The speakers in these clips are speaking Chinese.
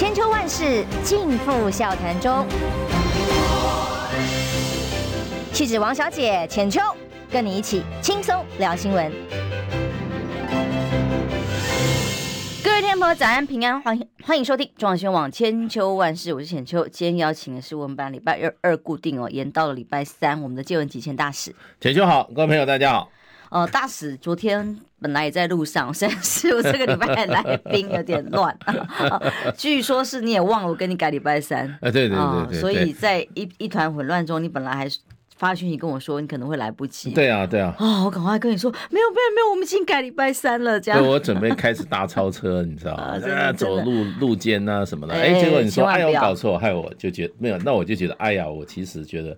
千秋万世尽付笑谈中。气质王小姐浅秋，跟你一起轻松聊新闻。各位天朋友，早安平安，欢迎欢迎收听中广新闻网千秋万世，我是浅秋。今天邀请的是我们班礼拜二二固定哦，延到了礼拜三，我们的借文急前大使。浅秋好，各位朋友大家好。呃，大使昨天本来也在路上，虽然是我这个礼拜来宾有点乱、啊，据说是你也忘了我跟你改礼拜三，啊，对对对，对，所以在一一团混乱中，你本来还发讯息跟我说你可能会来不及，对啊对啊，啊、哦，我赶快跟你说，没有没有没有，我们已经改礼拜三了，这样，我准备开始搭超车，你知道吗？啊，啊走路路肩啊什么的，哎、欸，结果你说哎呀我搞错，害我就觉得没有，那我就觉得哎呀，我其实觉得。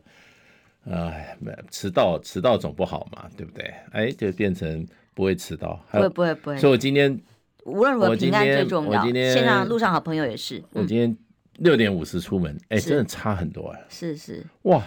哎，没迟到，迟到总不好嘛，对不对？哎，就变成不会迟到，不会不会不会。所以我今天无论如何平安最重要。我今天线上路上好朋友也是。我今天六点五十出门，哎，真的差很多啊。是是。哇，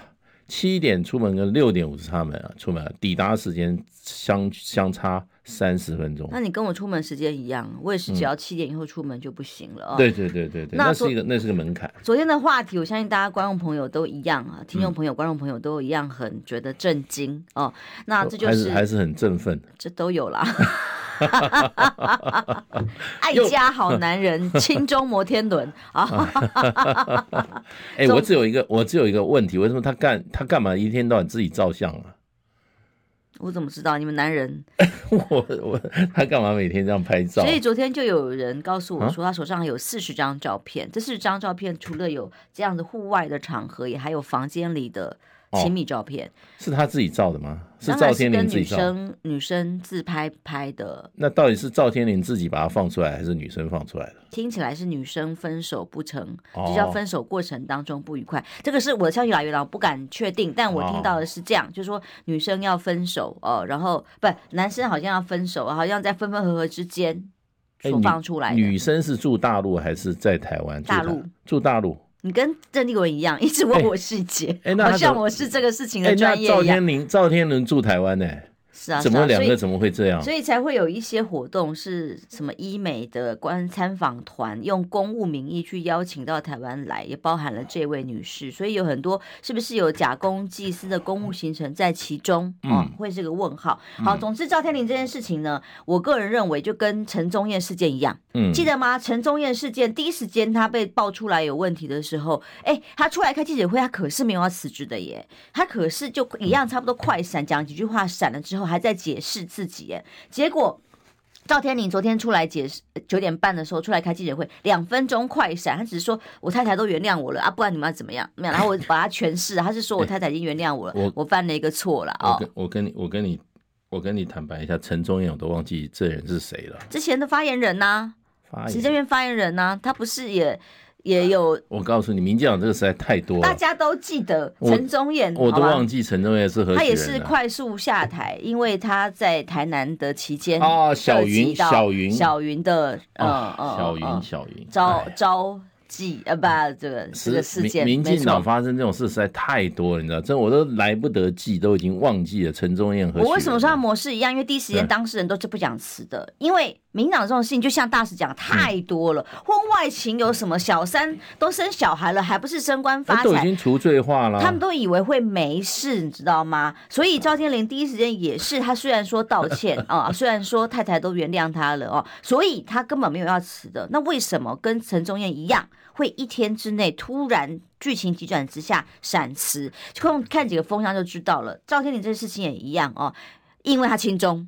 七点出门跟六点五十出门啊，出门抵达时间相相差。三十分钟，那你跟我出门时间一样，我也是只要七点以后出门就不行了哦。对对对对对，那是一个那是个门槛。昨天的话题，我相信大家观众朋友都一样啊，听众朋友、观众朋友都一样，很觉得震惊哦。那这就是还是很振奋，这都有啦。爱家好男人，亲中摩天轮啊。哎，我只有一个，我只有一个问题，为什么他干他干嘛一天到晚自己照相啊？我怎么知道你们男人？我我他干嘛每天这样拍照？所以昨天就有人告诉我说，他手上有四十张照片。这四十张照片除了有这样的户外的场合，也还有房间里的。亲密照片、哦、是他自己照的吗？是赵天林自己照的？女生女生自拍拍的。那到底是赵天林自己把它放出来，还是女生放出来的？听起来是女生分手不成，就叫分手过程当中不愉快。哦、这个是我的消息来源，我不敢确定，但我听到的是这样，哦、就是说女生要分手哦，然后不，男生好像要分手，好像在分分合合之间所放出来的。女生是住大陆还是在台湾？大陆住大陆。你跟郑丽文一样，一直问我细节，好像我是这个事情的专业一样。赵、欸、天林，赵天林住台湾呢、欸。是啊，怎么两个怎么会这样？所以才会有一些活动，是什么医美的观参访团用公务名义去邀请到台湾来，也包含了这位女士。所以有很多是不是有假公济私的公务行程在其中？嗯，哦、会是个问号。好，总之赵天麟这件事情呢，我个人认为就跟陈宗彦事件一样。嗯，记得吗？陈宗彦事件第一时间他被爆出来有问题的时候，哎，他出来开记者会，他可是没有要辞职的耶，他可是就一样差不多快闪讲几句话，闪了之后。还在解释自己，结果赵天麟昨天出来解释，九点半的时候出来开记者会，两分钟快闪，他只是说我太太都原谅我了啊，不然你们要怎么样？没有，然后我 把他诠释，他是说我太太已经原谅我了，我我犯了一个错了啊。我跟你我跟你我跟你坦白一下，陈忠彦我都忘记这人是谁了，之前的发言人呐，行政院发言人呐，他不是也。也有，我告诉你，民进党这个实在太多了，大家都记得陈忠彦，我都忘记陈忠彦是何人。他也是快速下台，因为他在台南的期间啊，小云，小云，小云的，嗯嗯，小云，小云，招招。记啊，不，这个这个事件，民进党发生这种事实在太多了，你知道，这我都来不得记，都已经忘记了陈忠燕和我为什么说他模式一样？因为第一时间当事人都是不讲词的，因为民进党这种事情就像大使讲太多了，婚外情有什么小三都生小孩了，还不是升官发财？都已经除罪化了，他们都以为会没事，你知道吗？所以赵天麟第一时间也是，他虽然说道歉啊，虽然说太太都原谅他了哦，所以他根本没有要辞的。那为什么跟陈忠燕一样？会一天之内突然剧情急转直下闪辞，就看几个风向就知道了。赵天麟这事情也一样哦，因为他亲中，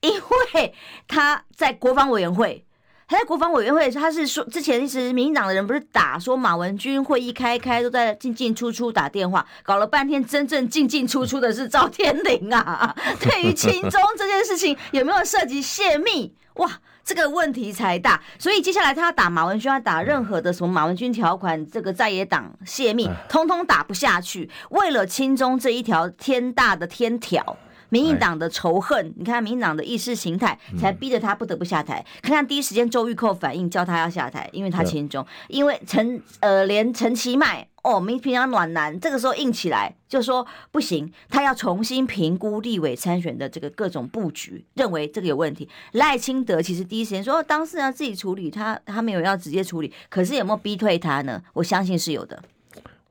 因为他在国防委员会，他在国防委员会，他是说之前一直民进党的人不是打说马文君会议开开都在进进出出打电话，搞了半天真正进进出出的是赵天麟啊。对于亲中这件事情有没有涉及泄密？哇！这个问题才大，所以接下来他要打马文君，要打任何的什么马文君条款，这个在野党泄密，通通打不下去。为了亲中这一条天大的天条，民进党的仇恨，你看民进党的意识形态，才逼得他不得不下台。看看第一时间周玉蔻反应，叫他要下台，因为他亲中，因为陈呃连陈其迈。哦，民平常暖男，这个时候硬起来，就说不行，他要重新评估立委参选的这个各种布局，认为这个有问题。赖清德其实第一时间说，当事人自己处理，他他没有要直接处理，可是有没有逼退他呢？我相信是有的。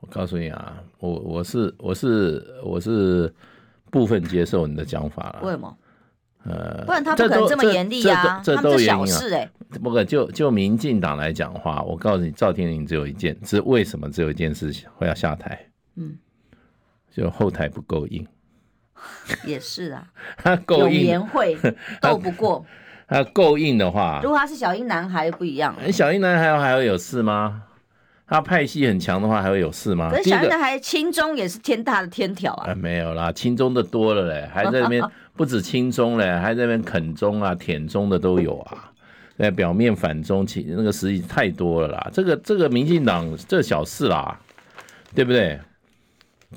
我告诉你啊，我我是我是我是部分接受你的讲法了。为什么？呃，不然他不可能这么严厉啊！这都是小事哎。不过就就民进党来讲的话，我告诉你，赵天林只有一件，是为什么只有一件事情会要下台？嗯，就后台不够硬。也是啊，他够硬，颜会 斗不过。他够硬的话，如果他是小英男孩不一样。小英男孩还会有事吗？他派系很强的话，还会有事吗？可是小英男孩亲中也是天大的天条啊！没有啦，亲中的多了嘞，还在那边。不止亲中嘞，还在那边啃中啊、舔中的都有啊。在，表面反中，其那个实际太多了啦。这个这个民进党这小事啦，对不对？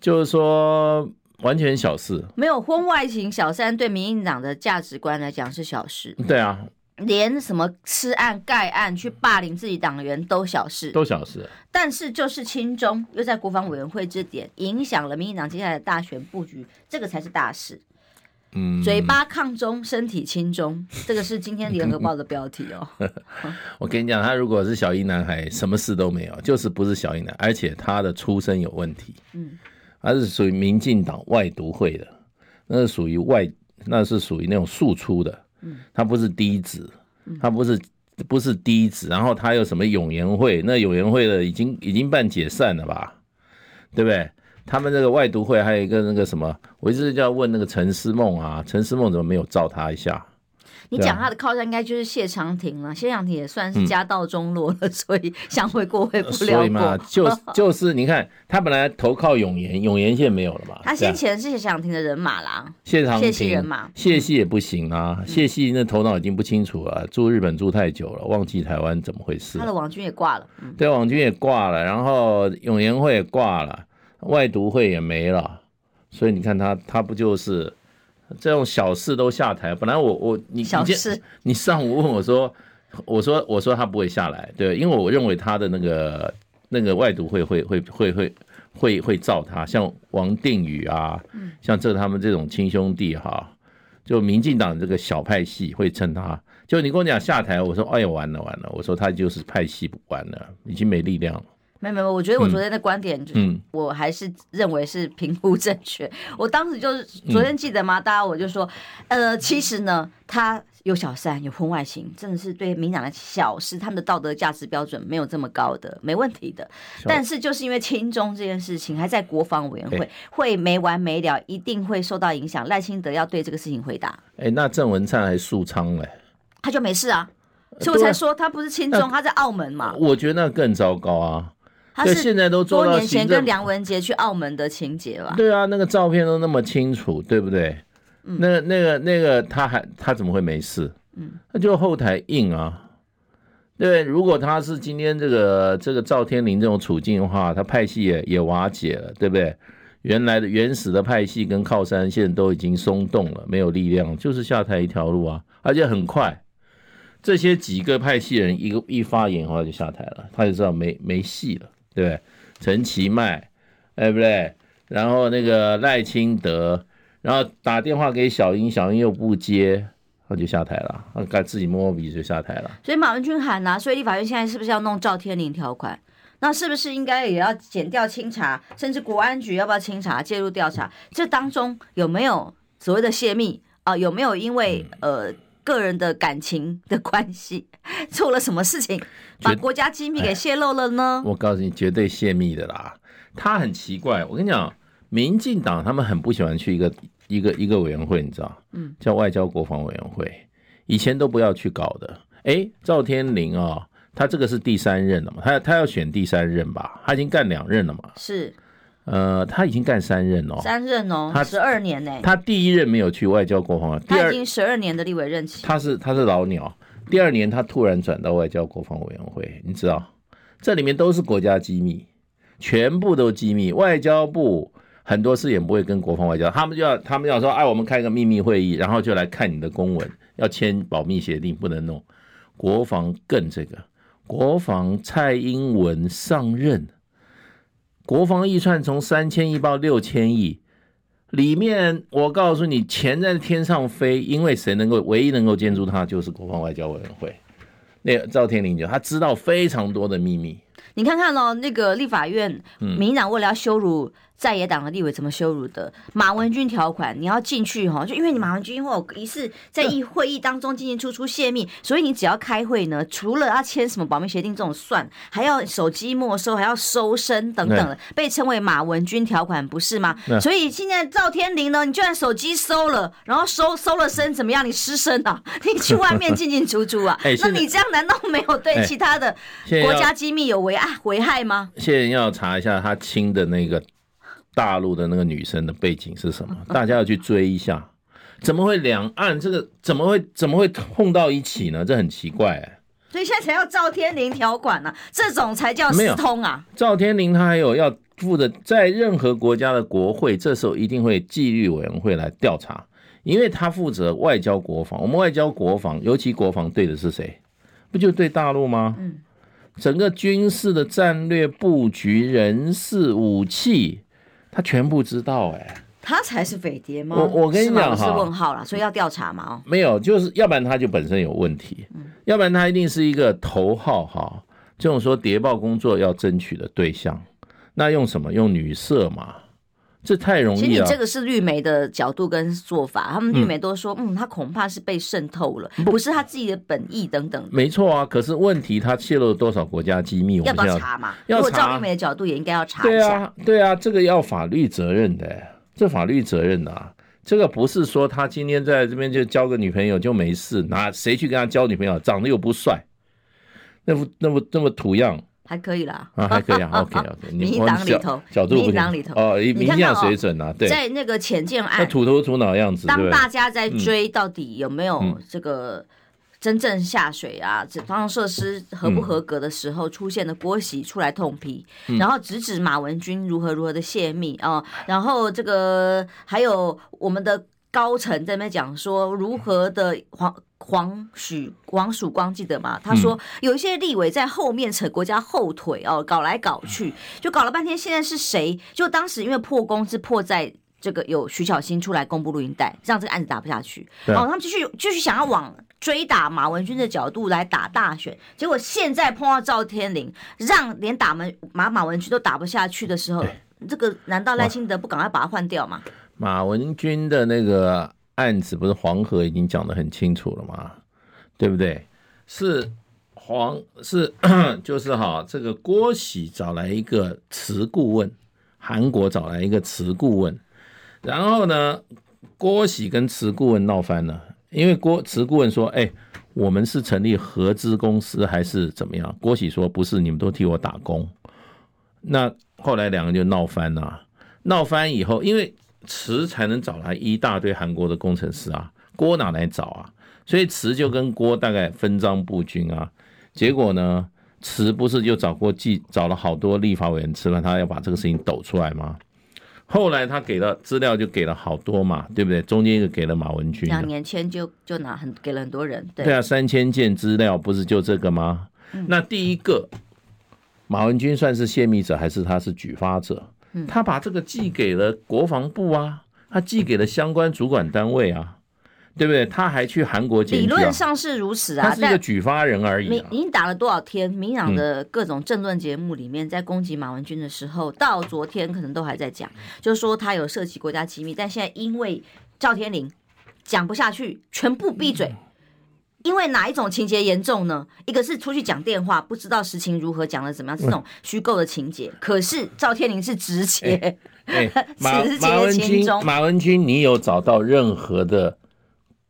就是说完全小事。没有婚外情，小三对民进党的价值观来讲是小事。对啊，连什么吃案盖案去霸凌自己党员都小事，都小事。但是就是亲中又在国防委员会这点影响了民进党接下来的大选布局，这个才是大事。嗯，嘴巴抗中，身体轻中，这个是今天联合报的标题哦。我跟你讲，他如果是小英男孩，什么事都没有，就是不是小英男，而且他的出身有问题。嗯，他是属于民进党外独会的，那是属于外，那是属于那种庶出的。嗯，他不是低子，他不是不是低子，然后他有什么永延会？那永延会的已经已经办解散了吧？对不对？他们那个外读会还有一个那个什么，我一直就要问那个陈思梦啊，陈思梦怎么没有罩他一下？你讲他的靠山应该就是谢长廷了，谢长廷也算是家道中落了，嗯、所以想回过会不了过。所以嘛，就就是你看他本来投靠永延，永延现在没有了嘛。他先前是谢长廷的人马啦，谢长廷谢系人马，谢系也不行啊，谢系那头脑已经不清楚了，住日本住太久了，忘记台湾怎么回事。他的网军也挂了，嗯、对，网军也挂了，然后永延会也挂了。外独会也没了，所以你看他，他不就是这种小事都下台？本来我我你小事，你上午问我说，我说我说他不会下来，对，因为我认为他的那个那个外独会会会会会会会造他，像王定宇啊，像这他们这种亲兄弟哈，就民进党这个小派系会趁他，就你跟我讲下台，我说哎呀完了完了，我说他就是派系不完了，已经没力量了。没有没有，我觉得我昨天的观点，就是我还是认为是评估正确。嗯、我当时就是昨天记得吗？嗯、大家我就说，呃，其实呢，他有小三，有婚外情，真的是对民党的小事，他们的道德价值标准没有这么高的，没问题的。但是就是因为亲中这件事情还在国防委员会，会没完没了，一定会受到影响。赖清德要对这个事情回答。哎，那郑文灿还肃仓嘞，他就没事啊，所以我才说他不是亲中，他在澳门嘛。我觉得那更糟糕啊。他是现在都做多年前跟梁文杰去澳门的情节吧？对啊，那个照片都那么清楚，对不对？嗯、那那个那个他还他怎么会没事？嗯，他就后台硬啊。对，如果他是今天这个这个赵天林这种处境的话，他派系也也瓦解了，对不对？原来的原始的派系跟靠山现在都已经松动了，没有力量，就是下台一条路啊，而且很快。这些几个派系人一个一发言的话就下台了，他就知道没没戏了。对，陈其迈，对不对？然后那个赖清德，然后打电话给小英，小英又不接，他就下台了，他该自己摸摸鼻子就下台了。所以马文君喊呐、啊，所以立法院现在是不是要弄赵天麟条款？那是不是应该也要减掉清查，甚至国安局要不要清查介入调查？这当中有没有所谓的泄密啊？有没有因为呃？个人的感情的关系，做了什么事情，把国家机密给泄露了呢？我告诉你，绝对泄密的啦。他很奇怪，我跟你讲，民进党他们很不喜欢去一个一个一个委员会，你知道？嗯，叫外交国防委员会，以前都不要去搞的。哎，赵天麟啊、哦，他这个是第三任了嘛？他他要选第三任吧？他已经干两任了嘛？是。呃，他已经干三任哦，三任哦，他十二年呢。他第一任没有去外交国防，第二他已经十二年的立委任期。他是他是老鸟，第二年他突然转到外交国防委员会，你知道，这里面都是国家机密，全部都机密。外交部很多事也不会跟国防外交，他们就要他们要说，哎，我们开个秘密会议，然后就来看你的公文，要签保密协定，不能弄。国防更这个，国防蔡英文上任。国防预算从三千亿到六千亿，里面我告诉你，钱在天上飞，因为谁能够唯一能够监督它，就是国防外交委员会。那个赵天麟就他知道非常多的秘密。你看看哦，那个立法院，民进党为了要羞辱。在野党的立委怎么羞辱的？马文君条款，你要进去哈，就因为你马文君会有疑似在议会议当中进进出出泄密，所以你只要开会呢，除了要签什么保密协定这种算，还要手机没收，还要搜身等等的，被称为马文君条款，不是吗？所以现在赵天麟呢，你就算手机收了，然后收收了身怎么样？你失身啊？你去外面进进出出啊？那你这样难道没有对其他的国家机密有危害危害吗？现在要查一下他亲的那个。大陆的那个女生的背景是什么？大家要去追一下，怎么会两岸这个怎么会怎么会碰到一起呢？这很奇怪欸。所以现在才要赵天林条款呢，这种才叫私通啊。赵天林他还有要负责，在任何国家的国会，这时候一定会纪律委员会来调查，因为他负责外交国防。我们外交国防，尤其国防对的是谁？不就对大陆吗？嗯，整个军事的战略布局、人事、武器。他全部知道哎、欸，他才是匪谍吗？我我跟你讲哈，是问号了，所以要调查嘛哦。没有，就是要不然他就本身有问题，嗯、要不然他一定是一个头号哈，这种说谍报工作要争取的对象，那用什么？用女色嘛。这太容易了。其实你这个是绿媒的角度跟做法，他们绿媒都说，嗯，嗯，他恐怕是被渗透了，不是他自己的本意等等。没错啊，可是问题他泄露了多少国家机密？要不要查嘛？要查。如果照绿媒的角度，也应该要查一下。对啊，对啊，这个要法律责任的，这法律责任啊，这个不是说他今天在这边就交个女朋友就没事，拿谁去跟他交女朋友？长得又不帅，那副那么那么土样。还可以啦，啊，还可以啊，OK OK。民进党里头，民进党里头哦，民进党水准啊，对，在那个浅见案，土头土脑的样子。当大家在追到底有没有这个真正下水啊，这防防设施合不合格的时候，出现的郭喜出来痛批，然后直指马文君如何如何的泄密啊，然后这个还有我们的高层在那边讲说如何的黄。黄许王曙光记得吗？他说有一些立委在后面扯国家后腿哦，搞来搞去，就搞了半天。现在是谁？就当时因为破功是破在这个有徐小新出来公布录音带，让这个案子打不下去。哦，他们继续继续想要往追打马文君的角度来打大选，结果现在碰到赵天麟，让连打门马马文君都打不下去的时候，这个难道赖清德不赶快把他换掉吗？马文君的那个。案子不是黄河已经讲得很清楚了吗？对不对？是黄是 就是哈，这个郭喜找来一个慈顾问，韩国找来一个慈顾问，然后呢，郭喜跟慈顾问闹翻了，因为郭慈顾问说：“哎，我们是成立合资公司还是怎么样？”郭喜说：“不是，你们都替我打工。”那后来两个就闹翻了，闹翻以后，因为。慈才能找来一大堆韩国的工程师啊，郭哪来找啊？所以池就跟郭大概分赃不均啊。结果呢，池不是就找过记找了好多立法委员吃饭，他要把这个事情抖出来吗？后来他给了资料就给了好多嘛，对不对？中间一个给了马文君，两年前就就拿很给了很多人，对，对啊，三千件资料不是就这个吗？嗯、那第一个马文君算是泄密者还是他是举发者？他把这个寄给了国防部啊，他寄给了相关主管单位啊，对不对？他还去韩国检举啊，理论上是如此啊，他是一个举发人而已啊。已经打了多少天？民党的各种政论节目里面，在攻击马文君的时候，到昨天可能都还在讲，就是说他有涉及国家机密，但现在因为赵天麟讲不下去，全部闭嘴。因为哪一种情节严重呢？一个是出去讲电话，不知道实情如何，讲的怎么样，这种虚构的情节。可是赵天林是直接，欸欸、马马文君，马文君，你有找到任何的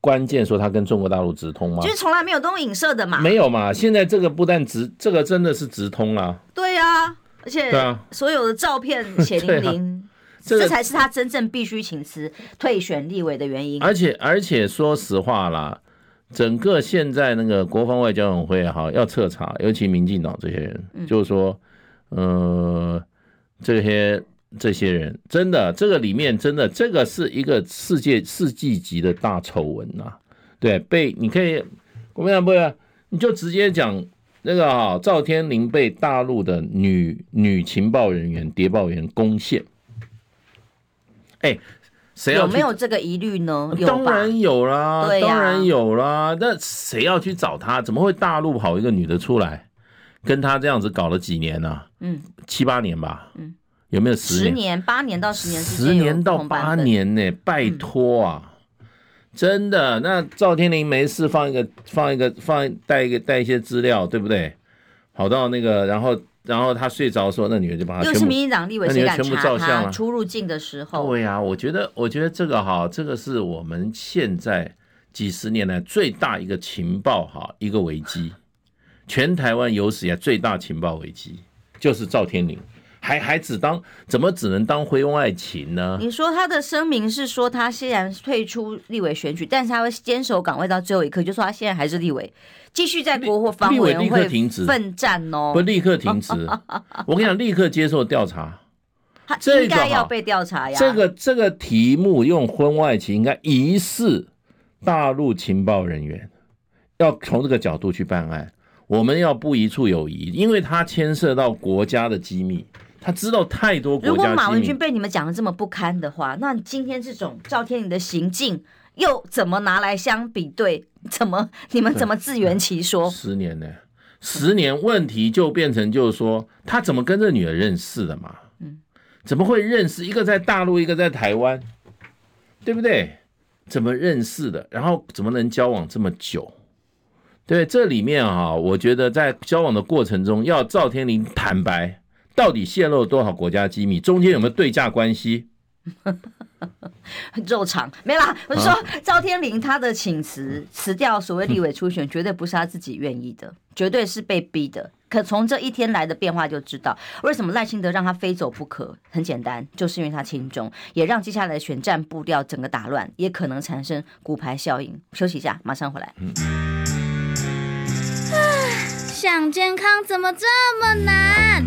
关键说他跟中国大陆直通吗？就是从来没有东影射的嘛，没有嘛。现在这个不但直，这个真的是直通啊。对啊，而且所有的照片血淋淋，这才是他真正必须请辞退选立委的原因。而且而且说实话啦。整个现在那个国防外交委员会哈要彻查，尤其民进党这些人，就是说，呃，这些这些人真的这个里面真的这个是一个世界世纪级的大丑闻呐，对，被你可以，国民党不会，你就直接讲那个啊，赵天麟被大陆的女女情报人员谍报员攻陷。哎，有没有这个疑虑呢？当然有啦，对当然有啦。那谁要去找他？怎么会大陆跑一个女的出来，跟他这样子搞了几年呢？嗯，七八年吧。嗯，有没有十年？十年、八年到十年，十年到八年呢？拜托啊！真的，那赵天林没事放一个放一个放带一个带一些资料，对不对？跑到那个，然后然后他睡着的时候，那女人就把他全部，又是民进党立委，谁敢查他出入境的时候？对呀、啊，我觉得我觉得这个哈，这个是我们现在几十年来最大一个情报哈一个危机，全台湾有史以来最大情报危机就是赵天麟。还还只当怎么只能当婚外情呢？你说他的声明是说他虽然退出立委选举，但是他会坚守岗位到最后一刻，就说他现在还是立委，继续在国会防委员会奋战哦，不立刻停止。我跟你讲，立刻接受调查，他应该要被调查呀。这个这个题目用婚外情，应该疑似大陆情报人员，要从这个角度去办案。我们要不一处有疑，因为它牵涉到国家的机密。他知道太多国家。如果马文君被你们讲的这么不堪的话，那今天这种赵天林的行径又怎么拿来相比对？怎么 你们怎么自圆其说？十年呢？十年问题就变成就是说，他怎么跟这女儿认识的嘛？嗯，怎么会认识？一个在大陆，一个在台湾，对不对？怎么认识的？然后怎么能交往这么久？对，这里面啊，我觉得在交往的过程中，要赵天林坦白。到底泄露了多少国家机密？中间有没有对价关系？肉偿没啦。我是说，赵天麟他的请辞辞掉所谓立委初选，绝对不是他自己愿意的，绝对是被逼的。可从这一天来的变化就知道，为什么赖清德让他非走不可？很简单，就是因为他亲中，也让接下来的选战步调整个打乱，也可能产生骨牌效应。休息一下，马上回来。嗯、想健康怎么这么难？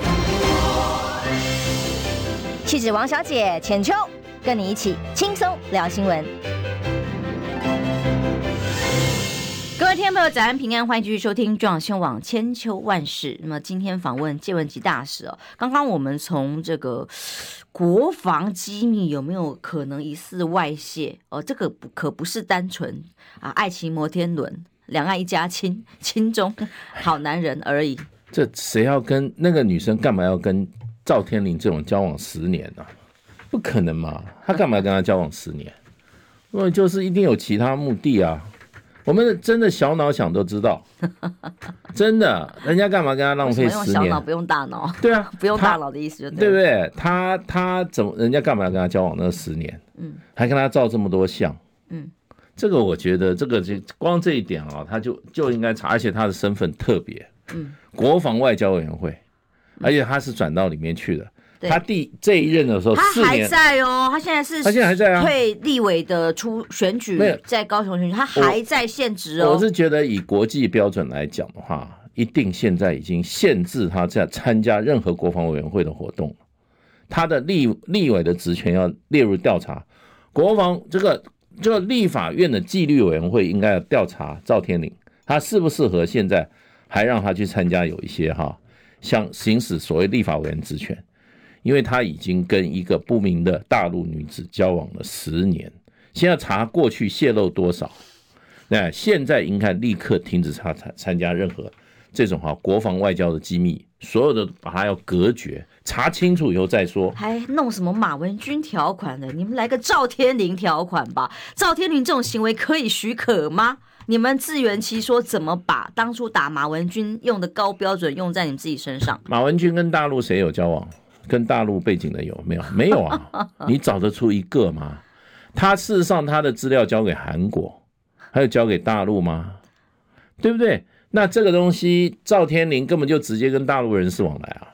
气质王小姐浅秋，跟你一起轻松聊新闻。各位听众朋友，早安平安，欢迎继续收听中央新闻网千秋万世。那么今天访问介文吉大使哦。刚刚我们从这个国防机密有没有可能疑似外泄哦，这个不可不是单纯啊爱情摩天轮，两岸一家亲，亲中好男人而已。这谁要跟那个女生干嘛要跟？赵天林这种交往十年呢、啊，不可能嘛？他干嘛要跟他交往十年？因为就是一定有其他目的啊！我们真的小脑想都知道，真的，人家干嘛跟他浪费十年？用小脑不用大脑？对啊，不用大脑的意思就对，对不对？他他怎么人家干嘛要跟他交往那十年？嗯，还跟他照这么多相？嗯，这个我觉得这个就光这一点啊，他就就应该查，而且他的身份特别，嗯，国防外交委员会。而且他是转到里面去的。他第这一任的时候，他还在哦。他现在是他现在还在啊。退立委的出选举，在高雄选举，他还在现职哦。我是觉得以国际标准来讲的话，一定现在已经限制他在参加任何国防委员会的活动。他的立立委的职权要列入调查。国防这个这个立法院的纪律委员会应该要调查赵天麟，他适不适合现在还让他去参加有一些哈。想行使所谓立法委员职权，因为他已经跟一个不明的大陆女子交往了十年，现在查过去泄露多少，那现在应该立刻停止他参参加任何这种哈国防外交的机密，所有的把他要隔绝，查清楚以后再说。还弄什么马文君条款呢？你们来个赵天麟条款吧？赵天麟这种行为可以许可吗？你们自圆其说，怎么把当初打马文君用的高标准用在你们自己身上？马文君跟大陆谁有交往？跟大陆背景的有没有？没有啊！你找得出一个吗？他事实上他的资料交给韩国，还有交给大陆吗？对不对？那这个东西，赵天麟根本就直接跟大陆人士往来啊。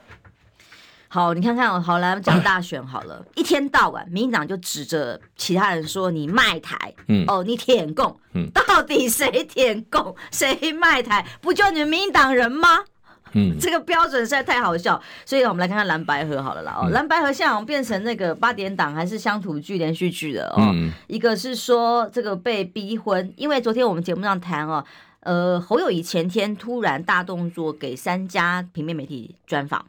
好，你看看哦，好来讲大选好了，一天到晚民进党就指着其他人说你卖台，嗯，哦，你舔共，嗯，到底谁舔共，谁卖台？不就你们民进党人吗？嗯，这个标准实在太好笑。所以我们来看看蓝白河好了啦，哦，蓝白河现在好像变成那个八点档还是乡土剧连续剧的哦。一个是说这个被逼婚，因为昨天我们节目上谈哦，呃，侯友宜前天突然大动作给三家平面媒体专访。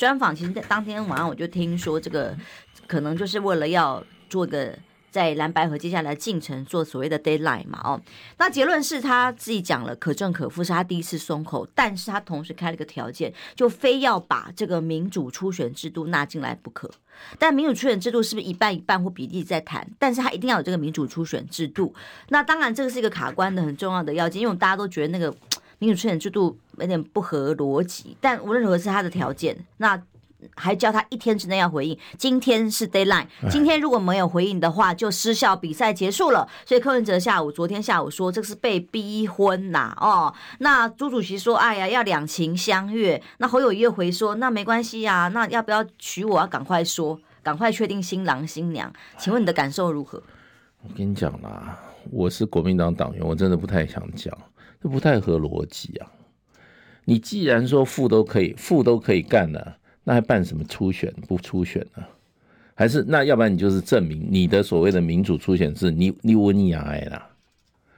专访其实，在当天晚上我就听说，这个可能就是为了要做个在蓝白河接下来进程做所谓的 deadline 嘛，哦，那结论是他自己讲了可证可负，是他第一次松口，但是他同时开了个条件，就非要把这个民主初选制度纳进来不可。但民主初选制度是不是一半一半或比例在谈？但是他一定要有这个民主初选制度。那当然，这个是一个卡关的很重要的要件，因为大家都觉得那个。民主初选制度有点不合逻辑，但无论如何是他的条件，那还叫他一天之内要回应。今天是 deadline，今天如果没有回应的话，就失效，比赛结束了。所以柯文哲下午、昨天下午说这是被逼婚呐，哦，那朱主席说，哎呀，要两情相悦。那侯友宜又回说，那没关系呀，那要不要娶我？要赶快说，赶快确定新郎新娘。请问你的感受如何？我跟你讲啦，我是国民党党员，我真的不太想讲。这不太合逻辑啊！你既然说副都可以，副都可以干了，那还办什么初选不初选呢？还是那要不然你就是证明你的所谓的民主初选是你你温雅爱啦，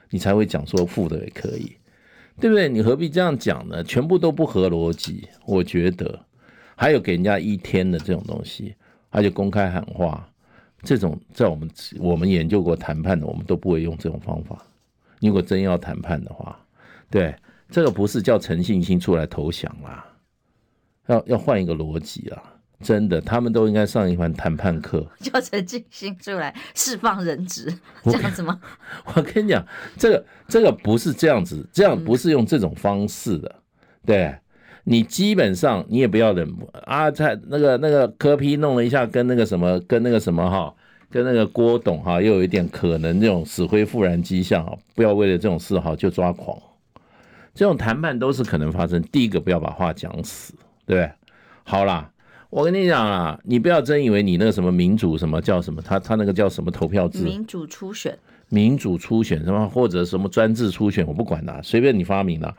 你才会讲说副的也可以，对不对？你何必这样讲呢？全部都不合逻辑。我觉得还有给人家一天的这种东西，而且公开喊话，这种在我们我们研究过谈判的，我们都不会用这种方法。如果真要谈判的话。对，这个不是叫陈信心出来投降啦，要要换一个逻辑啊。真的，他们都应该上一番谈判课，叫陈信心出来释放人质，这样子吗？我跟你讲，这个这个不是这样子，这样不是用这种方式的。对，你基本上你也不要忍啊，在那个那个柯批弄了一下，跟那个什么，跟那个什么哈，跟那个郭董哈，又有一点可能这种死灰复燃迹象啊，不要为了这种事哈就抓狂。这种谈判都是可能发生。第一个，不要把话讲死，对不对？好啦，我跟你讲啊，你不要真以为你那个什么民主什么叫什么，他他那个叫什么投票制？民主初选，民主初选什么或者什么专制初选，我不管啦，随便你发明啦。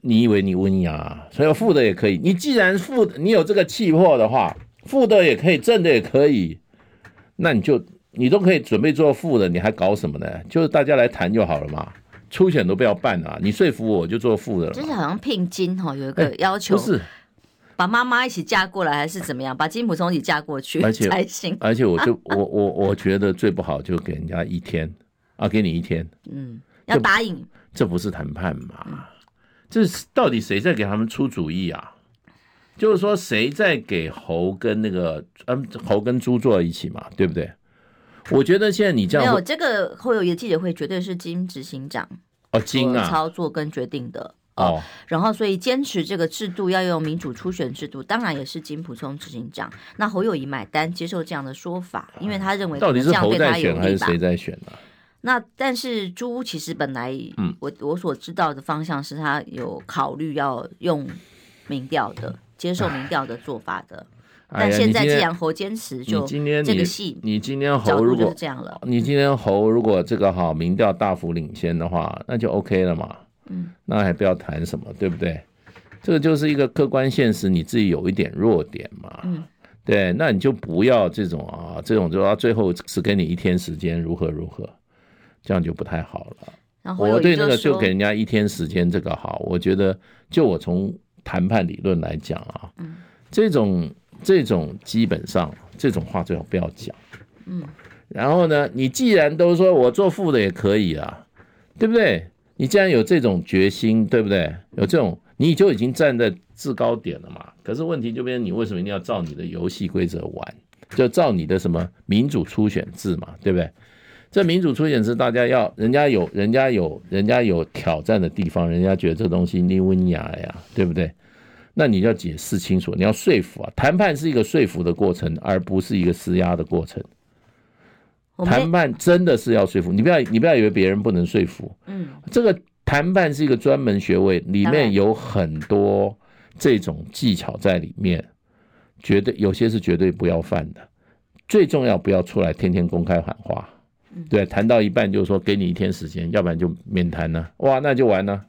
你以为你温雅，所以负的也可以。你既然负的，你有这个气魄的话，负的也可以，正的也可以，那你就你都可以准备做负的，你还搞什么呢？就是大家来谈就好了嘛。初选都不要办啊！你说服我就做副的了。就是好像聘金哈，有一个要求，不是把妈妈一起嫁过来，还是怎么样？把金普松一起嫁过去而且才行。而且我就 我我我觉得最不好就给人家一天啊，给你一天，嗯，要答应。这不是谈判嘛？这是到底谁在给他们出主意啊？就是说谁在给猴跟那个嗯猴跟猪坐在一起嘛？对不对？我觉得现在你这样没有这个会有一个记者会，绝对是金执行长哦，金啊操作跟决定的哦。然后所以坚持这个制度要用民主初选制度，当然也是金普聪执行长。那侯友谊买单接受这样的说法，因为他认为到底是侯在选还是谁在选呢？那但是朱其实本来嗯我我所知道的方向是他有考虑要用民调的，接受民调的做法的。但现在既然侯坚持，就这个戏，你今天侯如果这样了，你今天侯如果这个好民调大幅领先的话，那就 OK 了嘛。嗯，那还不要谈什么，对不对？这个就是一个客观现实，你自己有一点弱点嘛。嗯，对，那你就不要这种啊，这种就到最后只给你一天时间，如何如何，这样就不太好了。我对那个就给人家一天时间，这个好，我觉得就我从谈判理论来讲啊，嗯，这种。这种基本上这种话最好不要讲，嗯，然后呢，你既然都说我做副的也可以啊，对不对？你既然有这种决心，对不对？有这种，你就已经站在制高点了嘛。可是问题就变成你为什么一定要照你的游戏规则玩？就照你的什么民主初选制嘛，对不对？这民主初选制，大家要人家有人家有人家有挑战的地方，人家觉得这东西你温雅呀，对不对？那你要解释清楚，你要说服啊！谈判是一个说服的过程，而不是一个施压的过程。谈判真的是要说服，你不要你不要以为别人不能说服。嗯，这个谈判是一个专门学位，里面有很多这种技巧在里面，绝对有些是绝对不要犯的。最重要，不要出来天天公开喊话。对，谈到一半就是说给你一天时间，要不然就免谈了。哇，那就完了。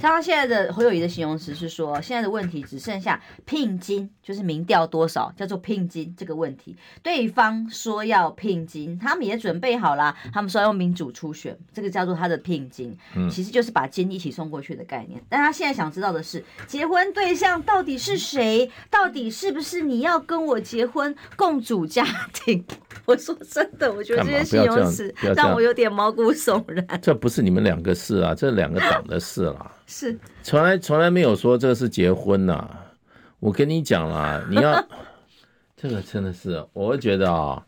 他现在的侯友宜的形容词是说，现在的问题只剩下聘金，就是民调多少叫做聘金这个问题。对方说要聘金，他们也准备好了，他们说要用民主初选，这个叫做他的聘金，其实就是把金一起送过去的概念。但他现在想知道的是，结婚对象到底是谁？到底是不是你要跟我结婚，共组家庭？我说真的，我觉得这些形容词让我有点毛骨悚然。这不是你们两个事啊，这两个党的事啦。是，从来从来没有说这是结婚呐、啊。我跟你讲啦，你要这个真的是，我会觉得啊，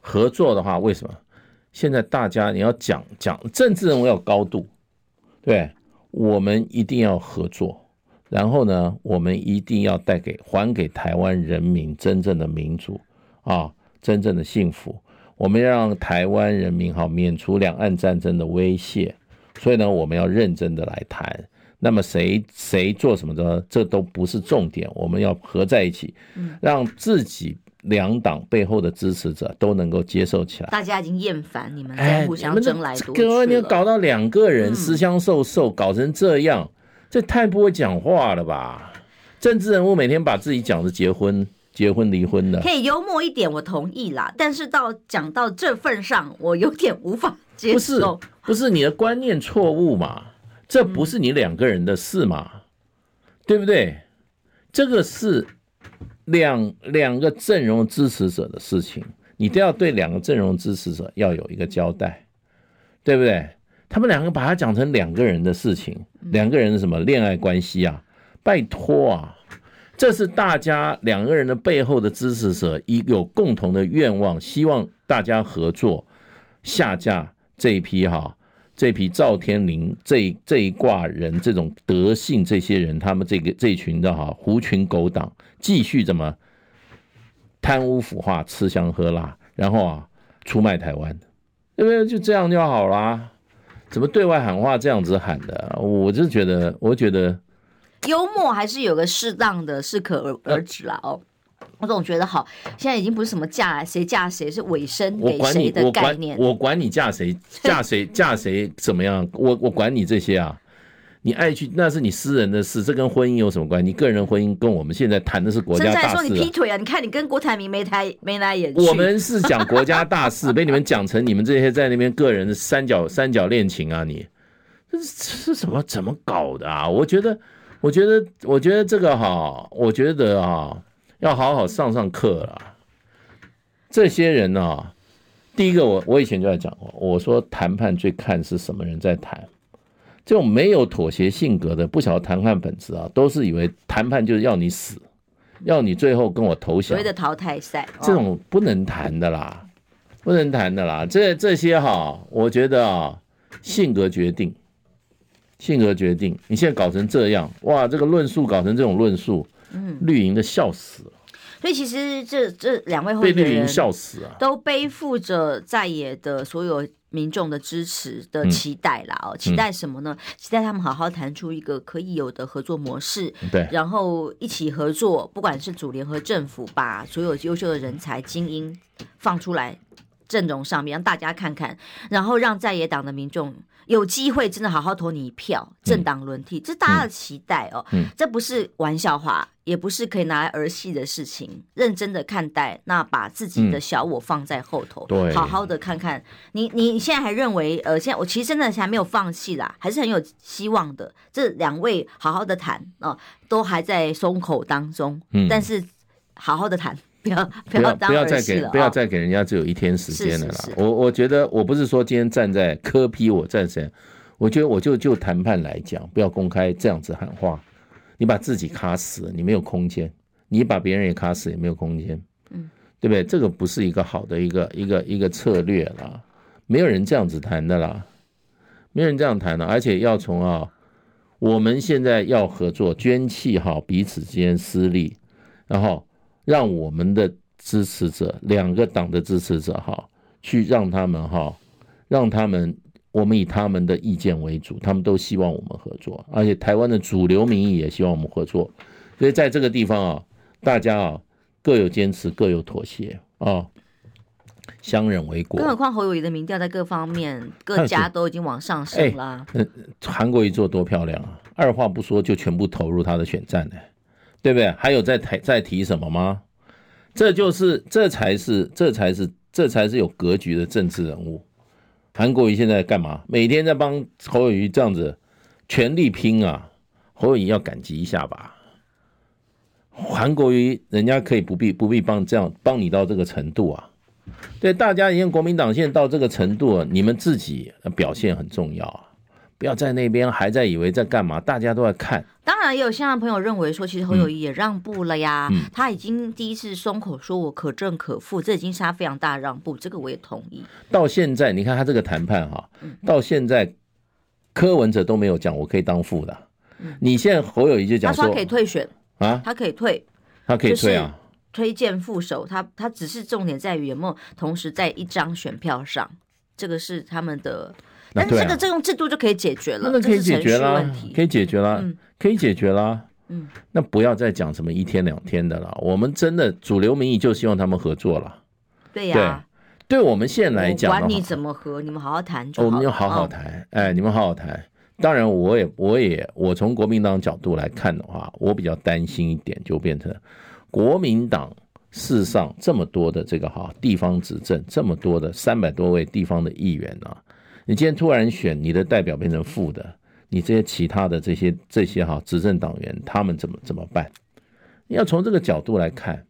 合作的话，为什么现在大家你要讲讲政治人物要高度，对，我们一定要合作，然后呢，我们一定要带给还给台湾人民真正的民主啊，真正的幸福。我们要让台湾人民好免除两岸战争的威胁，所以呢，我们要认真的来谈。那么谁谁做什么的，这都不是重点。我们要合在一起，让自己两党背后的支持者都能够接受起来。大家已经厌烦你们在互相争来夺去了。各位，你搞到两个人私相授受，搞成这样，这太不会讲话了吧？政治人物每天把自己讲的结婚、结婚、离婚的，可以幽默一点，我同意啦。但是到讲到这份上，我有点无法接受。不是，不是你的观念错误嘛？这不是你两个人的事嘛，嗯、对不对？这个是两两个阵容支持者的事情，你都要对两个阵容支持者要有一个交代，对不对？他们两个把它讲成两个人的事情，两个人的什么恋爱关系啊？拜托啊，这是大家两个人的背后的支持者，一有共同的愿望，希望大家合作下架这一批哈。这批赵天麟这一这一挂人，这种德性，这些人，他们这个这群的哈狐群狗党，继续怎么贪污腐化、吃香喝辣，然后啊出卖台湾，对不对？就这样就好啦。怎么对外喊话这样子喊的？我就觉得，我觉得幽默还是有个适当的适可而止啦哦。我总觉得好，现在已经不是什么嫁谁嫁谁，是尾声给谁的概念。我管，我管你嫁谁 嫁谁嫁谁怎么样，我我管你这些啊！你爱去那是你私人的事，这跟婚姻有什么关系？你个人婚姻跟我们现在谈的是国家大事。说你劈腿啊！你看你跟郭台铭没抬没来眼。我们是讲国家大事，被你们讲成你们这些在那边个人的三角三角恋情啊！你这是什么怎么搞的啊？我觉得，我觉得，我觉得这个哈，我觉得啊。要好好上上课了。这些人呢、啊，第一个我我以前就在讲过，我说谈判最看是什么人在谈，这种没有妥协性格的，不晓得谈判本质啊，都是以为谈判就是要你死，要你最后跟我投降。所谓的淘汰赛，这种不能谈的啦，不能谈的啦。这这些哈、啊，我觉得啊，性格决定，性格决定。你现在搞成这样，哇，这个论述搞成这种论述。嗯，绿营的笑死。了，所以其实这这两位候选人被绿营笑死啊，都背负着在野的所有民众的支持的期待啦哦，期待什么呢？期待他们好好谈出一个可以有的合作模式，对，然后一起合作，不管是组联合政府，把所有优秀的人才精英放出来阵容上面，让大家看看，然后让在野党的民众。有机会真的好好投你一票，政党轮替，这是大家的期待哦。这不是玩笑话，也不是可以拿来儿戏的事情，认真的看待。那把自己的小我放在后头，好好的看看。你你现在还认为，呃，现在我其实真的还没有放弃啦，还是很有希望的。这两位好好的谈哦，都还在松口当中，但是好好的谈。不要不要不要再给不要再给人家只有一天时间了啦！我我觉得我不是说今天站在科批我站谁，我觉得我就就谈判来讲，不要公开这样子喊话，你把自己卡死，你没有空间，你把别人也卡死也没有空间，嗯，对不对？这个不是一个好的一个一个一个策略啦，没有人这样子谈的啦，没有人这样谈的，而且要从啊，我们现在要合作，捐弃好彼此之间私利，然后。让我们的支持者，两个党的支持者哈，去让他们哈，让他们我们以他们的意见为主，他们都希望我们合作，而且台湾的主流民意也希望我们合作，所以在这个地方啊，大家啊各有坚持，各有妥协啊，相忍为国。更何况侯友谊的民调在各方面各家都已经往上升了。嗯，韩国瑜做多漂亮啊，二话不说就全部投入他的选战呢，对不对？还有在台在提什么吗？这就是这才是这才是这才是有格局的政治人物。韩国瑜现在干嘛？每天在帮侯友宜这样子全力拼啊！侯友宜要感激一下吧。韩国瑜人家可以不必不必帮这样帮你到这个程度啊。对，大家已经国民党现在到这个程度，你们自己表现很重要啊。不要在那边还在以为在干嘛，大家都在看。当然也有现在朋友认为说，其实侯友宜也让步了呀，他已经第一次松口说我可正可负，这已经是他非常大的让步，这个我也同意。到现在你看他这个谈判哈，到现在柯文哲都没有讲我可以当副的，嗯、你现在侯友宜就讲说，他说他可以退选。啊，他可以退，他可以退啊，推荐副手，他他只是重点在于有没有同时在一张选票上，这个是他们的。但是这个这种制度就可以解决了，那可以解决了，可以解决了，可以解决了。嗯，那不要再讲什么一天两天的了。我们真的主流民意就希望他们合作了。对呀，对我们现在来讲，管你怎么合，你们好好谈就好。我们要好好谈，哎，你们好好谈。当然，我也我也我从国民党角度来看的话，我比较担心一点，就变成国民党事实上这么多的这个哈地方执政，这么多的三百多位地方的议员啊。你今天突然选你的代表变成副的，你这些其他的这些这些哈执政党员他们怎么怎么办？你要从这个角度来看，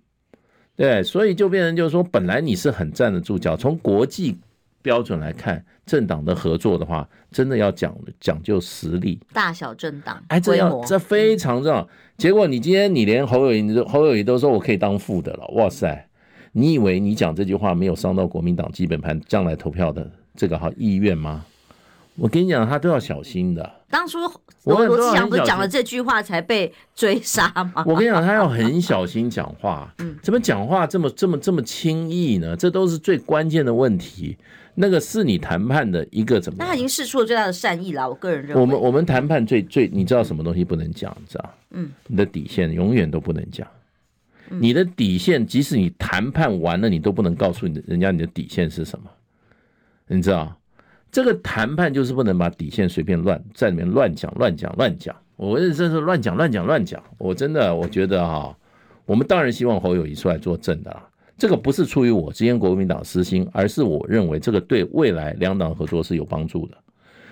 对，所以就变成就是说，本来你是很站得住脚，从国际标准来看，政党的合作的话，真的要讲讲究实力，大小政党，哎，这要这非常重要。结果你今天你连侯友谊侯友谊都说我可以当副的了，哇塞！你以为你讲这句话没有伤到国民党基本盘将来投票的？这个好意愿吗？我跟你讲，他都要小心的。当初罗罗志祥不是讲了这句话才被追杀吗？我跟你讲，他要很小心讲话。嗯，怎么讲话这么这么这么轻易呢？这都是最关键的问题。那个是你谈判的一个怎么？那他已经试出了最大的善意了。我个人认为，我们我们谈判最最，你知道什么东西不能讲？你知道？嗯，你的底线永远都不能讲。你的底线，即使你谈判完了，你都不能告诉你的人家你的底线是什么。你知道，这个谈判就是不能把底线随便乱在里面乱讲乱讲乱讲。我认真是乱讲乱讲乱讲。我真的我觉得哈，我们当然希望侯友谊出来作证的。这个不是出于我之前国民党私心，而是我认为这个对未来两党合作是有帮助的。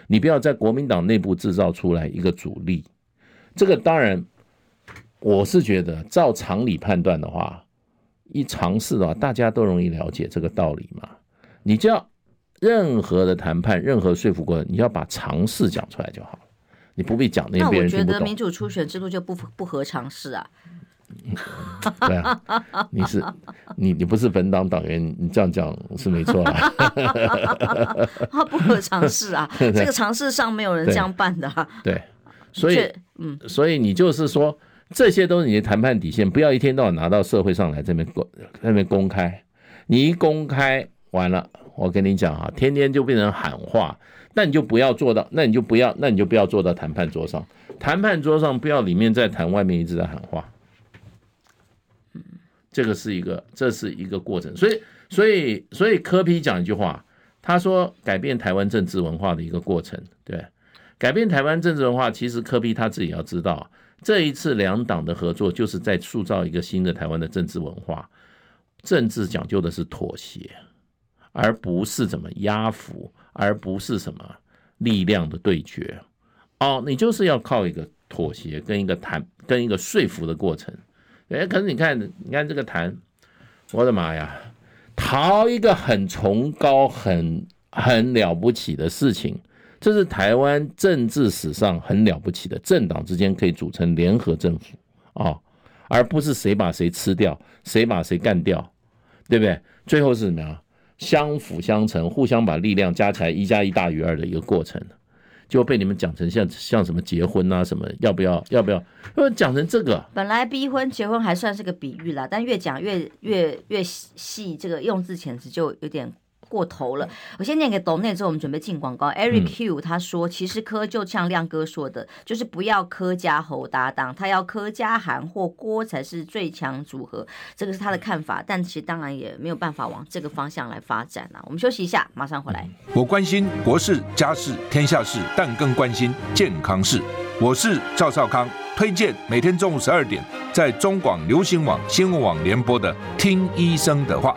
你不要在国民党内部制造出来一个阻力。这个当然，我是觉得照常理判断的话，一尝试的话，大家都容易了解这个道理嘛。你就要。任何的谈判，任何说服过程，你要把常识讲出来就好了，你不必讲那些别人听不懂。那我觉得民主初选制度就不不合常识啊。对啊，你是你你不是本党党员，你这样讲是没错啊。他不合常识啊，这个常识上没有人这样办的啊。对，所以嗯，所以你就是说，这些都是你的谈判底线，不要一天到晚拿到社会上来这边公这边公开，你一公开完了。我跟你讲啊，天天就变成喊话，那你就不要做到，那你就不要，那你就不要坐到谈判桌上。谈判桌上不要里面在谈，外面一直在喊话。这个是一个，这是一个过程。所以，所以，所以柯 P 讲一句话，他说改变台湾政治文化的一个过程，对，改变台湾政治文化，其实柯 P 他自己要知道，这一次两党的合作就是在塑造一个新的台湾的政治文化。政治讲究的是妥协。而不是怎么压服，而不是什么力量的对决，哦，你就是要靠一个妥协跟一个谈，跟一个说服的过程。哎，可是你看，你看这个谈，我的妈呀，逃一个很崇高、很很了不起的事情，这是台湾政治史上很了不起的，政党之间可以组成联合政府啊，哦，而不是谁把谁吃掉，谁把谁干掉，对不对？最后是什么呀？相辅相成，互相把力量加起来，一加一大于二的一个过程，就被你们讲成像像什么结婚啊，什么要不要要不要？要讲成这个，本来逼婚结婚还算是个比喻啦，但越讲越越越细，这个用字遣词就有点过头了。我先念给董内之后，我们准备进广告。Eric Q 他说，其实柯就像亮哥说的，就是不要柯家侯搭档，他要柯家韩或郭才是最强组合，这个是他的看法。但其实当然也没有办法往这个方向来发展啊。我们休息一下，马上回来。我关心国事、家事、天下事，但更关心健康事。我是赵少康，推荐每天中午十二点在中广流行网、新闻网联播的《听医生的话》。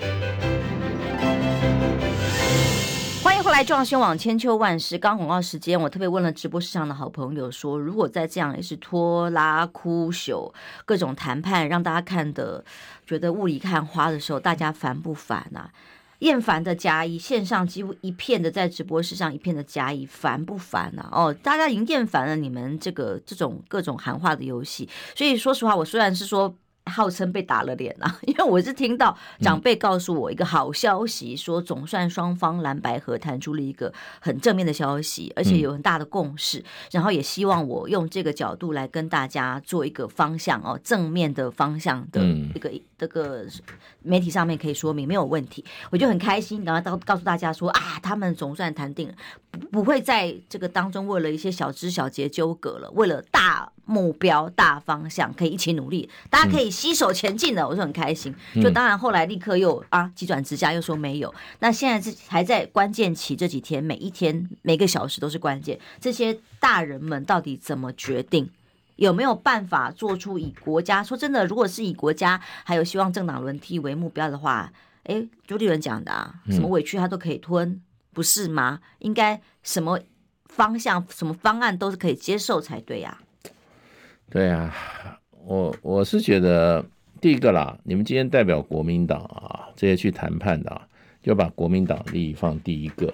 欢迎回来，壮宣网千秋万世。刚广告时间，我特别问了直播室上的好朋友说，如果再这样也是拖拉枯朽，各种谈判让大家看的觉得雾里看花的时候，大家烦不烦啊？厌烦的加一，线上几乎一片的在直播室上一片的加一，烦不烦啊？哦，大家已经厌烦了你们这个这种各种喊话的游戏，所以说实话，我虽然是说。号称被打了脸啊，因为我是听到长辈告诉我一个好消息，说总算双方蓝白合谈出了一个很正面的消息，而且有很大的共识，然后也希望我用这个角度来跟大家做一个方向哦，正面的方向的一个这个媒体上面可以说明没有问题，我就很开心，然后告告诉大家说啊，他们总算谈定了，不不会在这个当中为了一些小枝小节纠葛了，为了大。目标大方向可以一起努力，大家可以携手前进的，我就很开心。就当然后来立刻又啊急转直下，又说没有。那现在是还在关键期，这几天每一天每个小时都是关键。这些大人们到底怎么决定？有没有办法做出以国家？说真的，如果是以国家还有希望政党轮替为目标的话，哎，朱立伦讲的啊，什么委屈他都可以吞，不是吗？应该什么方向、什么方案都是可以接受才对呀。对啊，我我是觉得第一个啦，你们今天代表国民党啊，这些去谈判的啊，就把国民党利益放第一个。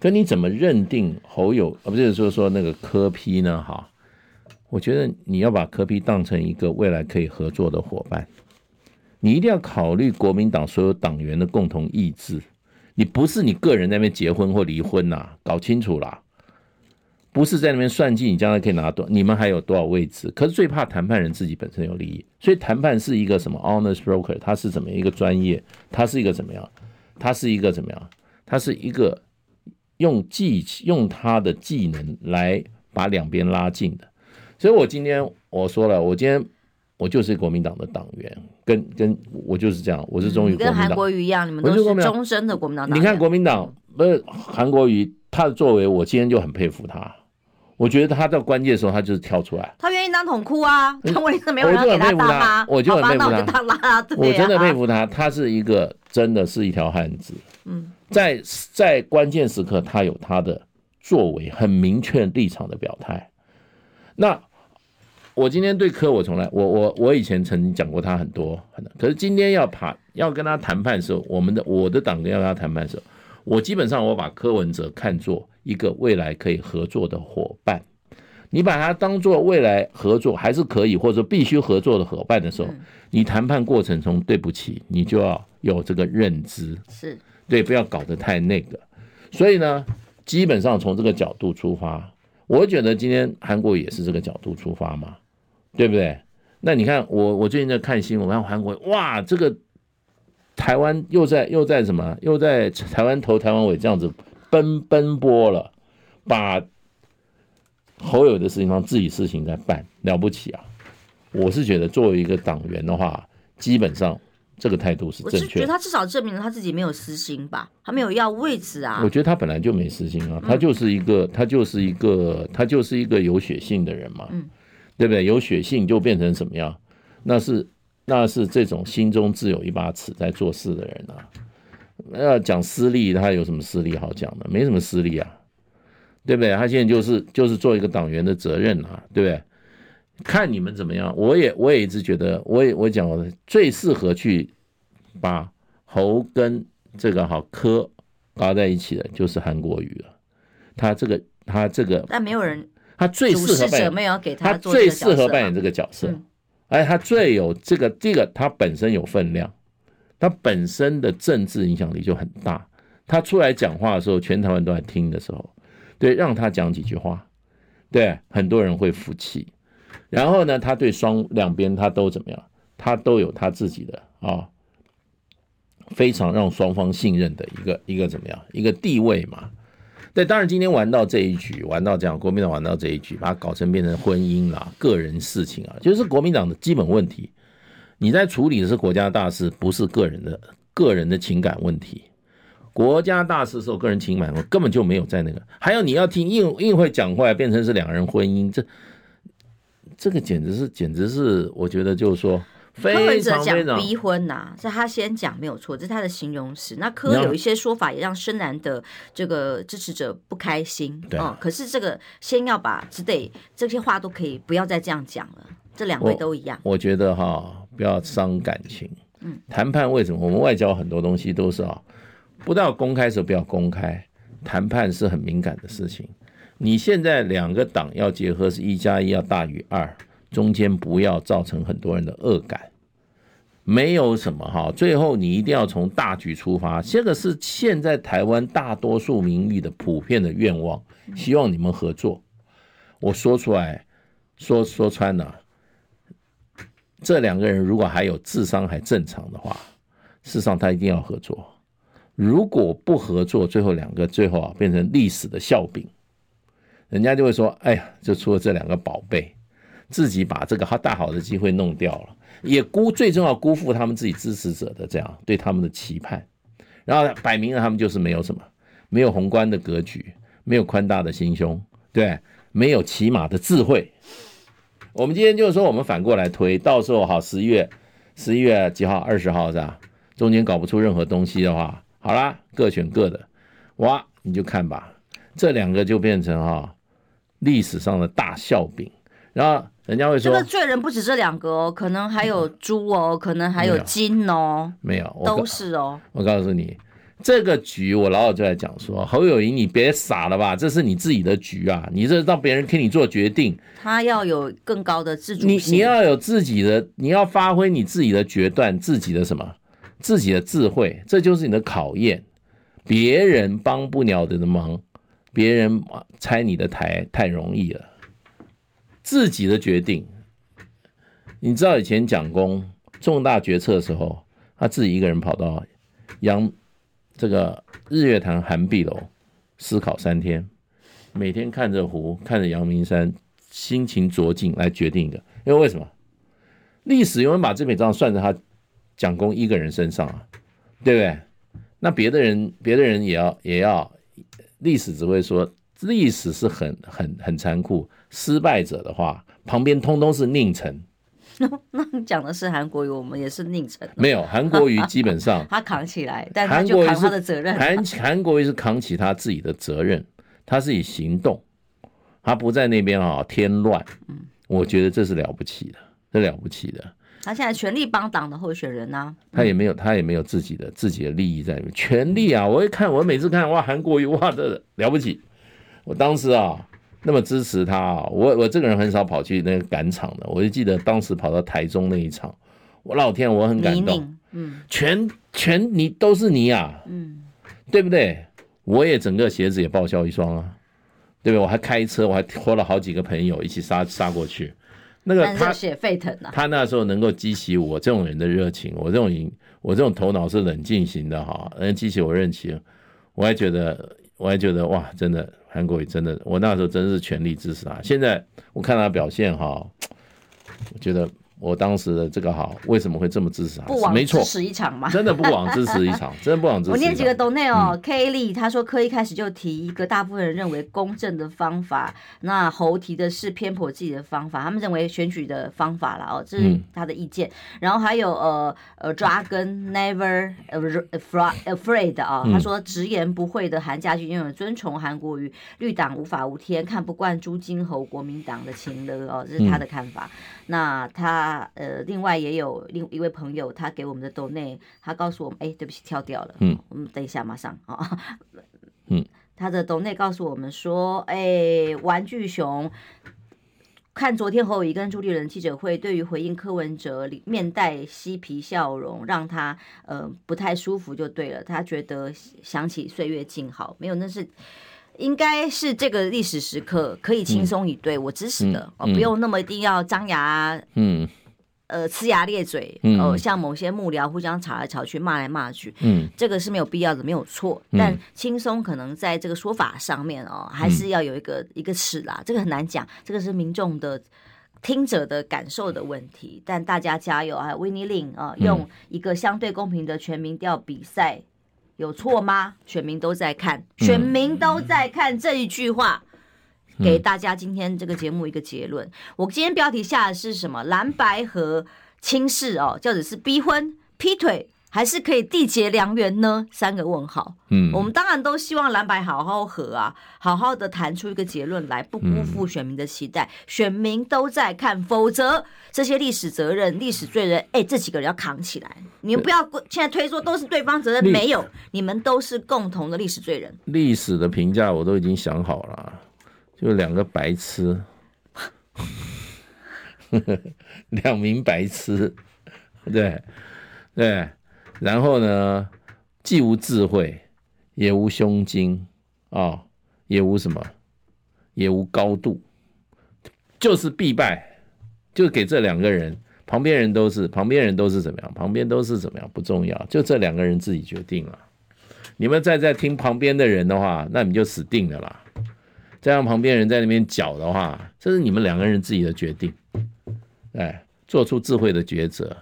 可你怎么认定侯友啊？不是说说那个柯 P 呢？哈，我觉得你要把柯 P 当成一个未来可以合作的伙伴，你一定要考虑国民党所有党员的共同意志。你不是你个人在那边结婚或离婚呐，搞清楚啦。不是在那边算计你将来可以拿多，你们还有多少位置？可是最怕谈判人自己本身有利益，所以谈判是一个什么 honest broker，他是怎么一个专业？他是一个怎么样？他是一个怎么样？他是一个用技用他的技能来把两边拉近的。所以我今天我说了，我今天我就是国民党的党员，跟跟我就是这样，我是忠于国民党。跟韩国瑜一样，你们都是终身的国民党。你看国民党不是韩国瑜，他的作为，我今天就很佩服他。我觉得他在关键的时候，他就是跳出来。他愿意当桶哭啊，他为什么没有人给他当啊？我就很佩服他，我就他。啊、我真的佩服他，他是一个真的是一条汉子。嗯，在在关键时刻，他有他的作为，很明确立场的表态。那我今天对柯，我从来我我我以前曾经讲过他很多，可是今天要谈要跟他谈判的时候，我们的我的党跟要跟他谈判的时候，我基本上我把柯文哲看作。一个未来可以合作的伙伴，你把它当做未来合作还是可以，或者必须合作的伙伴的时候，你谈判过程中，对不起，你就要有这个认知，是对，不要搞得太那个。所以呢，基本上从这个角度出发，我觉得今天韩国也是这个角度出发嘛，对不对？那你看我，我最近在看新闻，我看韩国，哇，这个台湾又在又在什么，又在台湾头台湾尾这样子。奔奔波了，把侯友的事情当自己事情在办，了不起啊！我是觉得作为一个党员的话，基本上这个态度是正确的。我是觉得他至少证明了他自己没有私心吧，他没有要位置啊。我觉得他本来就没私心啊，他就是一个，他就是一个，他就是一个有血性的人嘛，嗯，对不对？有血性就变成什么样？那是那是这种心中自有一把尺在做事的人啊。要讲私利，他有什么私利好讲的？没什么私利啊，对不对？他现在就是就是做一个党员的责任啊，对不对？看你们怎么样。我也我也一直觉得，我也我讲最适合去把侯跟这个好柯搞在一起的，就是韩国瑜了。他这个，他这个，但没有人，他最适合扮演，没有给他，他最适合扮演这个角色，而他最有这个这个，他本身有分量，他本身的政治影响力就很大。他出来讲话的时候，全台湾都在听的时候，对，让他讲几句话，对，很多人会服气。然后呢，他对双两边他都怎么样？他都有他自己的啊、非常让双方信任的一个一个怎么样一个地位嘛？对，当然今天玩到这一局，玩到这样，国民党玩到这一局，把它搞成变成婚姻啦、个人事情啊，就是国民党的基本问题。你在处理的是国家大事，不是个人的个人的情感问题。国家大事的时候，个人情感根本就没有在那个。还有你要听硬硬会讲话，变成是两人婚姻，这这个简直是简直是，我觉得就是说，非常非常逼婚呐、啊，是他先讲没有错，这是他的形容词。那柯有一些说法也让深蓝的这个支持者不开心，对、嗯，可是这个先要把只得这些话都可以不要再这样讲了。这两位都一样，我，我觉得哈，不要伤感情。嗯，谈判为什么我们外交很多东西都是啊？不到公开时候不要公开，谈判是很敏感的事情。你现在两个党要结合是一加一要大于二，中间不要造成很多人的恶感，没有什么哈。最后你一定要从大局出发，这个是现在台湾大多数民意的普遍的愿望，希望你们合作。我说出来，说说穿了，这两个人如果还有智商还正常的话，事实上他一定要合作。如果不合作，最后两个最后啊变成历史的笑柄，人家就会说：“哎呀，就出了这两个宝贝，自己把这个好大好的机会弄掉了，也辜最重要辜负他们自己支持者的这样对他们的期盼，然后摆明了他们就是没有什么，没有宏观的格局，没有宽大的心胸，对，没有起码的智慧。我们今天就是说，我们反过来推，到时候好十一月十一月几号二十号是吧？中间搞不出任何东西的话。”好啦，各选各的，哇，你就看吧，这两个就变成哈、历史上的大笑柄。然后人家会说，这个罪人不止这两个哦，可能还有猪哦，嗯、可能还有金哦，没有，都是哦。我告诉你，这个局我老早就在讲说，侯友谊你别傻了吧，这是你自己的局啊，你这让别人替你做决定，他要有更高的自主性，你你要有自己的，你要发挥你自己的决断，自己的什么？自己的智慧，这就是你的考验。别人帮不了你的忙，别人拆你的台太容易了。自己的决定，你知道以前蒋公重大决策的时候，他自己一个人跑到阳这个日月潭寒碧楼思考三天，每天看着湖，看着阳明山，心情酌静来决定的。因为为什么？历史永远把这笔账算在他。蒋公一个人身上啊，对不对？那别的人，别的人也要也要，历史只会说历史是很很很残酷，失败者的话，旁边通通是佞臣。那 那讲的是韩国瑜，我们也是佞臣。没有，韩国瑜基本上 他扛起来，但他就扛他的责任。韩韩国瑜是扛起他自己的责任，他是以行动，他不在那边啊添乱。嗯，我觉得这是了不起的，这了不起的。他现在全力帮党的候选人呢、啊，他也没有，他也没有自己的自己的利益在里面。全力啊！我一看，我每次看哇，韩国瑜哇的了不起。我当时啊，那么支持他啊，我我这个人很少跑去那个赶场的。我就记得当时跑到台中那一场，我老天，我很感动。嗯，全全你都是你啊，嗯，对不对？我也整个鞋子也报销一双啊，对不对？我还开车，我还拖了好几个朋友一起杀杀过去。那个他血沸腾啊！他那时候能够激起我这种人的热情，我这种人，我这种头脑是冷静型的哈，能激起我热情，我还觉得，我还觉得哇，真的韩国也真的，我那时候真是全力支持他。现在我看他表现哈，我觉得。我当时的这个好，为什么会这么支持他？不枉支持一场嘛？真的不枉支持一场，真的不枉支持。我念几个抖内哦、嗯、，K 莉他说柯一开始就提一个大部分人认为公正的方法，那侯提的是偏颇自己的方法，他们认为选举的方法了哦，这是他的意见。嗯、然后还有呃呃抓根 Never Afraid 啊、哦，嗯、他说直言不讳的韩家军拥有尊崇韩国瑜，绿党无法无天，看不惯朱金侯国民党的情勒哦，这是他的看法。嗯、那他。呃，另外也有另一位朋友，他给我们的抖内，他告诉我们，哎，对不起，跳掉了，嗯，我们等一下马上啊，嗯，他的抖内告诉我们说，哎，玩具熊。看昨天侯友宜跟朱立伦记者会，对于回应柯文哲面带嬉皮笑容，让他呃不太舒服就对了。他觉得想起岁月静好，没有，那是应该是这个历史时刻可以轻松以对，嗯、我支持的，哦、不用那么一定要张牙嗯。呃，呲牙咧嘴，哦、呃，像某些幕僚互相吵来吵去，骂来骂去，嗯，这个是没有必要的，没有错。但轻松可能在这个说法上面哦，还是要有一个、嗯、一个尺啦，这个很难讲，这个是民众的听者的感受的问题。但大家加油啊，Winnie Lin 啊，用一个相对公平的全民调比赛，有错吗？选民都在看，选民都在看这一句话。给大家今天这个节目一个结论。我今天标题下的是什么？蓝白和轻视哦，叫做是逼婚、劈腿，还是可以缔结良缘呢？三个问号。嗯，我们当然都希望蓝白好好和啊，好好的谈出一个结论来，不辜负选民的期待。选民都在看，否则这些历史责任、历史罪人，哎，这几个人要扛起来。你们不要现在推说都是对方责任，没有，你们都是共同的历史罪人。历史的评价我都已经想好了。就两个白痴，两名白痴，对对，然后呢，既无智慧，也无胸襟啊、也无什么，也无高度，就是必败，就给这两个人，旁边人都是，旁边人都是怎么样？旁边都是怎么样？不重要，就这两个人自己决定了。你们再在听旁边的人的话，那你就死定了啦。再让旁边人在那边搅的话，这是你们两个人自己的决定，哎，做出智慧的抉择，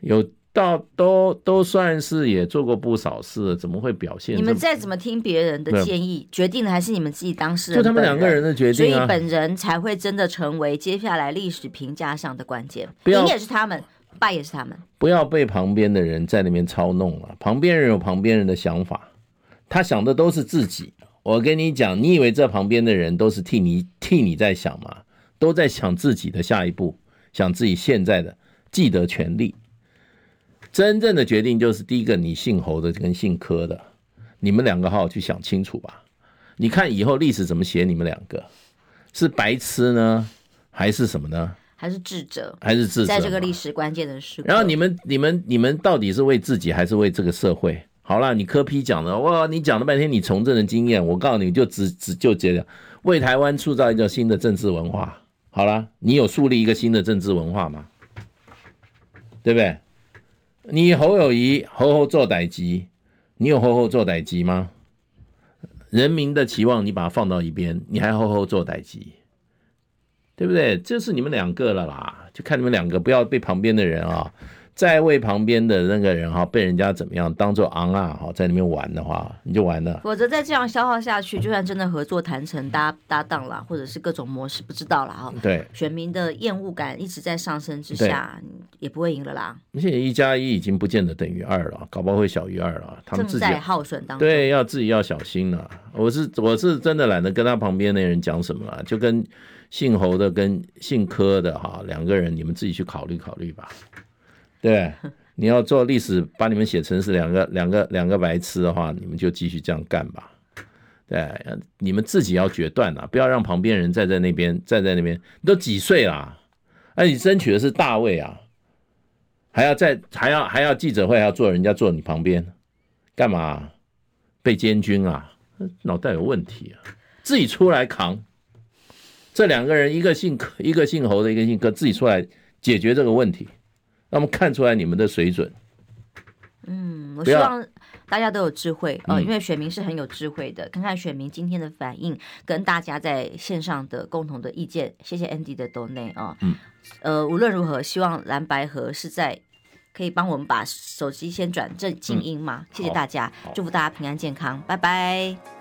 有到都都算是也做过不少事，怎么会表现？你们再怎么听别人的建议，决定的还是你们自己当事人。就他们两个人的决定啊，所以本人才会真的成为接下来历史评价上的关键。赢也是他们，败也是他们。不要被旁边的人在那边操弄了，旁边人有旁边人的想法，他想的都是自己。我跟你讲，你以为这旁边的人都是替你替你在想吗？都在想自己的下一步，想自己现在的既得权利。真正的决定就是第一个，你姓侯的跟姓柯的，你们两个好好去想清楚吧。你看以后历史怎么写？你们两个是白痴呢，还是什么呢？还是智者？还是智者？在这个历史关键的时刻。然后你们、你们、你们到底是为自己，还是为这个社会？好了，你柯批讲的哇，你讲了半天你从政的经验，我告诉你就只只就这样，为台湾塑造一个新的政治文化。好了，你有树立一个新的政治文化吗？对不对？你侯友谊，侯侯做歹机，你有侯侯做歹机吗？人民的期望你把它放到一边，你还侯侯做歹机，对不对？这是你们两个了啦，就看你们两个不要被旁边的人啊。再为旁边的那个人哈被人家怎么样当做昂啊哈在那边玩的话，你就完了。否则再这样消耗下去，就算真的合作谈成搭搭档了，或者是各种模式，不知道了哈。对，选民的厌恶感一直在上升之下，也不会赢了啦。而且一加一已经不见得等于二了，搞不好会小于二了。他们自己耗损当中。对，要自己要小心了。我是我是真的懒得跟他旁边那人讲什么了，就跟姓侯的跟姓柯的哈两个人，你们自己去考虑考虑吧。对，你要做历史，把你们写成是两个两个两个白痴的话，你们就继续这样干吧。对，你们自己要决断了，不要让旁边人站在那边站在那边。你都几岁了？哎，你争取的是大位啊，还要在还要还要记者会还要坐人家坐你旁边，干嘛？被监军啊？脑袋有问题啊！自己出来扛。这两个人，一个姓柯，一个姓侯的，一个姓柯，自己出来解决这个问题。那么看出来你们的水准。嗯，我希望大家都有智慧啊、呃，因为选民是很有智慧的。嗯、看看选民今天的反应，跟大家在线上的共同的意见。谢谢 Andy 的 donate 啊。嗯。呃，无论如何，希望蓝白河是在可以帮我们把手机先转正静音吗？嗯、谢谢大家，祝福大家平安健康，拜拜。